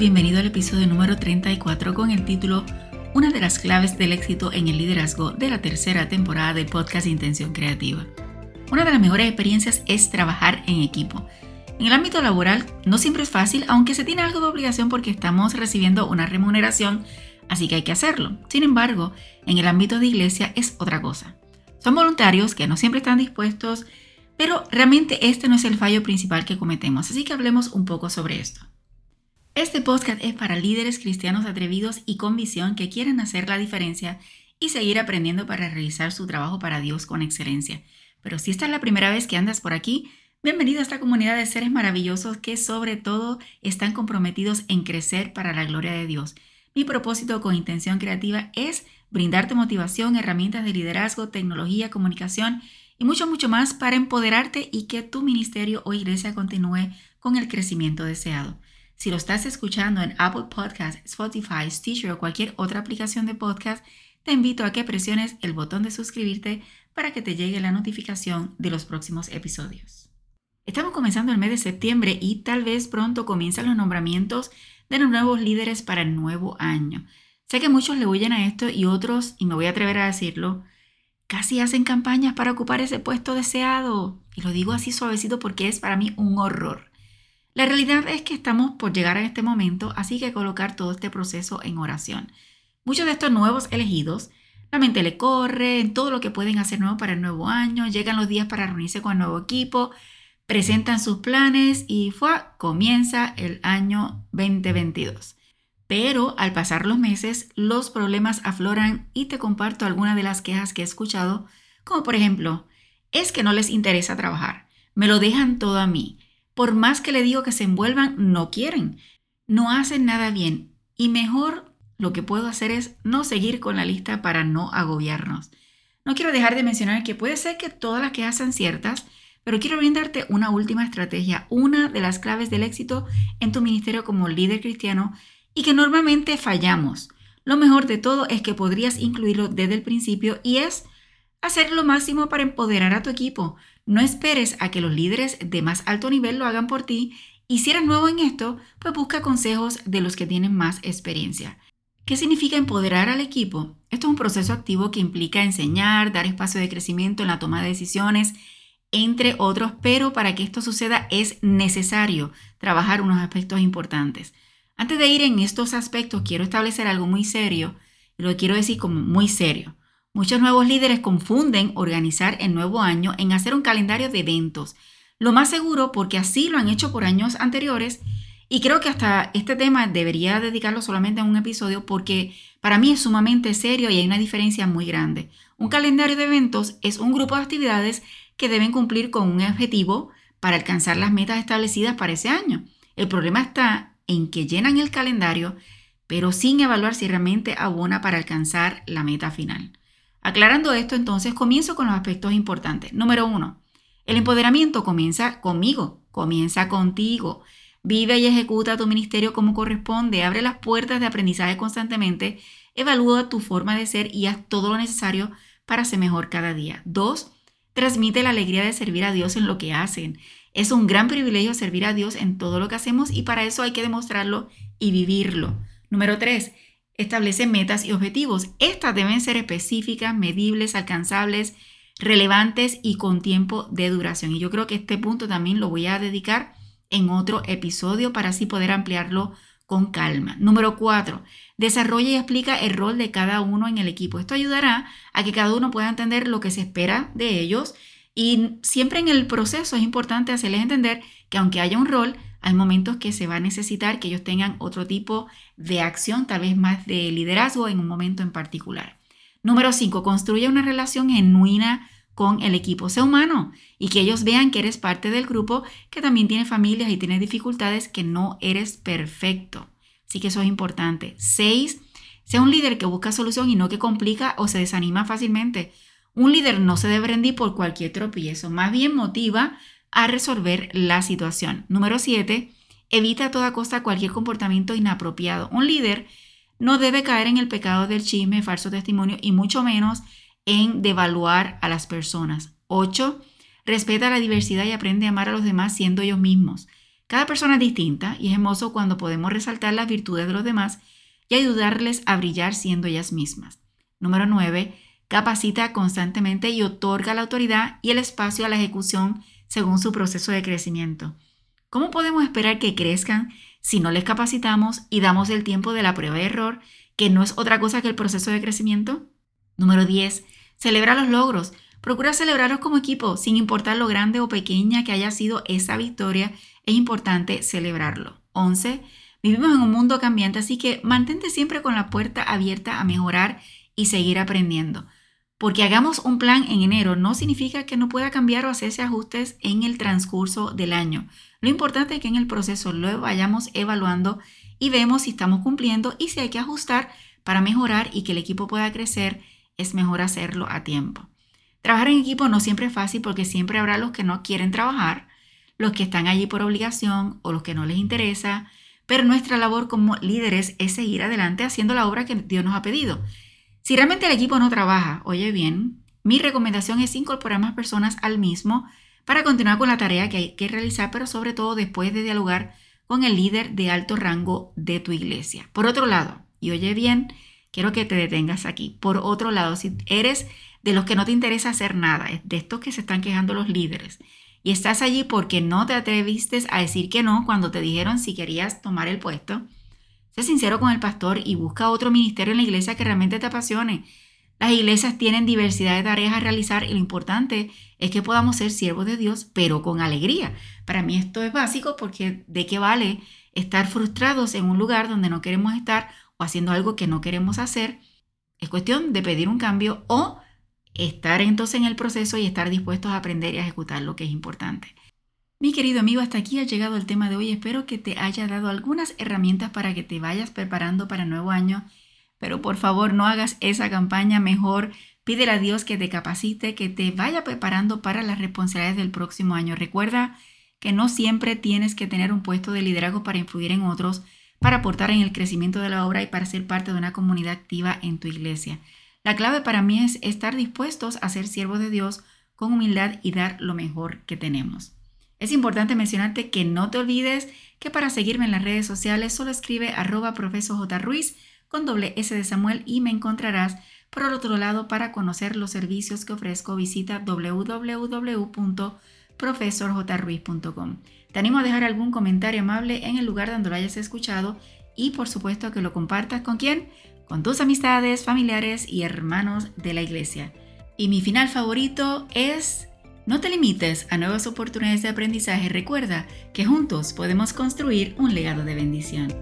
Bienvenido al episodio número 34 con el título Una de las claves del éxito en el liderazgo de la tercera temporada del podcast Intención Creativa. Una de las mejores experiencias es trabajar en equipo. En el ámbito laboral no siempre es fácil, aunque se tiene algo de obligación porque estamos recibiendo una remuneración, así que hay que hacerlo. Sin embargo, en el ámbito de iglesia es otra cosa. Son voluntarios que no siempre están dispuestos, pero realmente este no es el fallo principal que cometemos, así que hablemos un poco sobre esto. Este podcast es para líderes cristianos atrevidos y con visión que quieren hacer la diferencia y seguir aprendiendo para realizar su trabajo para Dios con excelencia. Pero si esta es la primera vez que andas por aquí, bienvenido a esta comunidad de seres maravillosos que sobre todo están comprometidos en crecer para la gloria de Dios. Mi propósito con intención creativa es brindarte motivación, herramientas de liderazgo, tecnología, comunicación y mucho, mucho más para empoderarte y que tu ministerio o iglesia continúe con el crecimiento deseado. Si lo estás escuchando en Apple Podcast, Spotify, Stitcher o cualquier otra aplicación de podcast, te invito a que presiones el botón de suscribirte para que te llegue la notificación de los próximos episodios. Estamos comenzando el mes de septiembre y tal vez pronto comienzan los nombramientos de los nuevos líderes para el nuevo año. Sé que muchos le huyen a esto y otros, y me voy a atrever a decirlo, casi hacen campañas para ocupar ese puesto deseado. Y lo digo así suavecito porque es para mí un horror. La realidad es que estamos por llegar a este momento, así que colocar todo este proceso en oración. Muchos de estos nuevos elegidos, la mente le corre, todo lo que pueden hacer nuevo para el nuevo año, llegan los días para reunirse con el nuevo equipo, presentan sus planes y fue, comienza el año 2022. Pero al pasar los meses, los problemas afloran y te comparto algunas de las quejas que he escuchado, como por ejemplo, es que no les interesa trabajar, me lo dejan todo a mí, por más que le digo que se envuelvan, no quieren. No hacen nada bien. Y mejor lo que puedo hacer es no seguir con la lista para no agobiarnos. No quiero dejar de mencionar que puede ser que todas las que hacen ciertas, pero quiero brindarte una última estrategia, una de las claves del éxito en tu ministerio como líder cristiano y que normalmente fallamos. Lo mejor de todo es que podrías incluirlo desde el principio y es hacer lo máximo para empoderar a tu equipo. No esperes a que los líderes de más alto nivel lo hagan por ti y si eres nuevo en esto, pues busca consejos de los que tienen más experiencia. ¿Qué significa empoderar al equipo? Esto es un proceso activo que implica enseñar, dar espacio de crecimiento en la toma de decisiones, entre otros, pero para que esto suceda es necesario trabajar unos aspectos importantes. Antes de ir en estos aspectos, quiero establecer algo muy serio, lo quiero decir como muy serio. Muchos nuevos líderes confunden organizar el nuevo año en hacer un calendario de eventos. Lo más seguro porque así lo han hecho por años anteriores y creo que hasta este tema debería dedicarlo solamente a un episodio porque para mí es sumamente serio y hay una diferencia muy grande. Un calendario de eventos es un grupo de actividades que deben cumplir con un objetivo para alcanzar las metas establecidas para ese año. El problema está en que llenan el calendario pero sin evaluar si realmente abona para alcanzar la meta final. Aclarando esto, entonces comienzo con los aspectos importantes. Número uno, el empoderamiento comienza conmigo, comienza contigo. Vive y ejecuta tu ministerio como corresponde, abre las puertas de aprendizaje constantemente, evalúa tu forma de ser y haz todo lo necesario para ser mejor cada día. Dos, transmite la alegría de servir a Dios en lo que hacen. Es un gran privilegio servir a Dios en todo lo que hacemos y para eso hay que demostrarlo y vivirlo. Número tres, establece metas y objetivos. Estas deben ser específicas, medibles, alcanzables, relevantes y con tiempo de duración. Y yo creo que este punto también lo voy a dedicar en otro episodio para así poder ampliarlo con calma. Número cuatro, desarrolla y explica el rol de cada uno en el equipo. Esto ayudará a que cada uno pueda entender lo que se espera de ellos y siempre en el proceso es importante hacerles entender que aunque haya un rol, hay momentos que se va a necesitar que ellos tengan otro tipo de acción, tal vez más de liderazgo en un momento en particular. Número 5. Construye una relación genuina con el equipo. Sea humano y que ellos vean que eres parte del grupo, que también tiene familias y tiene dificultades, que no eres perfecto. Así que eso es importante. 6. Sea un líder que busca solución y no que complica o se desanima fácilmente. Un líder no se debe rendir por cualquier tropiezo, más bien motiva a resolver la situación. Número 7. Evita a toda costa cualquier comportamiento inapropiado. Un líder no debe caer en el pecado del chisme, falso testimonio y mucho menos en devaluar a las personas. 8. Respeta la diversidad y aprende a amar a los demás siendo ellos mismos. Cada persona es distinta y es hermoso cuando podemos resaltar las virtudes de los demás y ayudarles a brillar siendo ellas mismas. Número 9. Capacita constantemente y otorga la autoridad y el espacio a la ejecución según su proceso de crecimiento. ¿Cómo podemos esperar que crezcan si no les capacitamos y damos el tiempo de la prueba de error, que no es otra cosa que el proceso de crecimiento? Número 10. Celebra los logros. Procura celebrarlos como equipo, sin importar lo grande o pequeña que haya sido esa victoria, es importante celebrarlo. 11. Vivimos en un mundo cambiante, así que mantente siempre con la puerta abierta a mejorar y seguir aprendiendo. Porque hagamos un plan en enero no significa que no pueda cambiar o hacerse ajustes en el transcurso del año. Lo importante es que en el proceso lo vayamos evaluando y vemos si estamos cumpliendo y si hay que ajustar para mejorar y que el equipo pueda crecer, es mejor hacerlo a tiempo. Trabajar en equipo no siempre es fácil porque siempre habrá los que no quieren trabajar, los que están allí por obligación o los que no les interesa, pero nuestra labor como líderes es seguir adelante haciendo la obra que Dios nos ha pedido. Si realmente el equipo no trabaja, oye bien, mi recomendación es incorporar más personas al mismo para continuar con la tarea que hay que realizar, pero sobre todo después de dialogar con el líder de alto rango de tu iglesia. Por otro lado, y oye bien, quiero que te detengas aquí. Por otro lado, si eres de los que no te interesa hacer nada, de estos que se están quejando los líderes, y estás allí porque no te atreviste a decir que no cuando te dijeron si querías tomar el puesto, sincero con el pastor y busca otro ministerio en la iglesia que realmente te apasione. Las iglesias tienen diversidad de tareas a realizar y lo importante es que podamos ser siervos de Dios, pero con alegría. Para mí esto es básico porque de qué vale estar frustrados en un lugar donde no queremos estar o haciendo algo que no queremos hacer. Es cuestión de pedir un cambio o estar entonces en el proceso y estar dispuestos a aprender y a ejecutar lo que es importante. Mi querido amigo, hasta aquí ha llegado el tema de hoy. Espero que te haya dado algunas herramientas para que te vayas preparando para el nuevo año. Pero por favor, no hagas esa campaña mejor. Pídele a Dios que te capacite, que te vaya preparando para las responsabilidades del próximo año. Recuerda que no siempre tienes que tener un puesto de liderazgo para influir en otros, para aportar en el crecimiento de la obra y para ser parte de una comunidad activa en tu iglesia. La clave para mí es estar dispuestos a ser siervos de Dios con humildad y dar lo mejor que tenemos. Es importante mencionarte que no te olvides que para seguirme en las redes sociales solo escribe arroba con doble S de Samuel y me encontrarás. Por el otro lado, para conocer los servicios que ofrezco, visita www.profesorjruiz.com. Te animo a dejar algún comentario amable en el lugar donde lo hayas escuchado y por supuesto que lo compartas con quién, con tus amistades, familiares y hermanos de la iglesia. Y mi final favorito es, no te limites a nuevas oportunidades de aprendizaje, recuerda que juntos podemos construir un legado de bendición.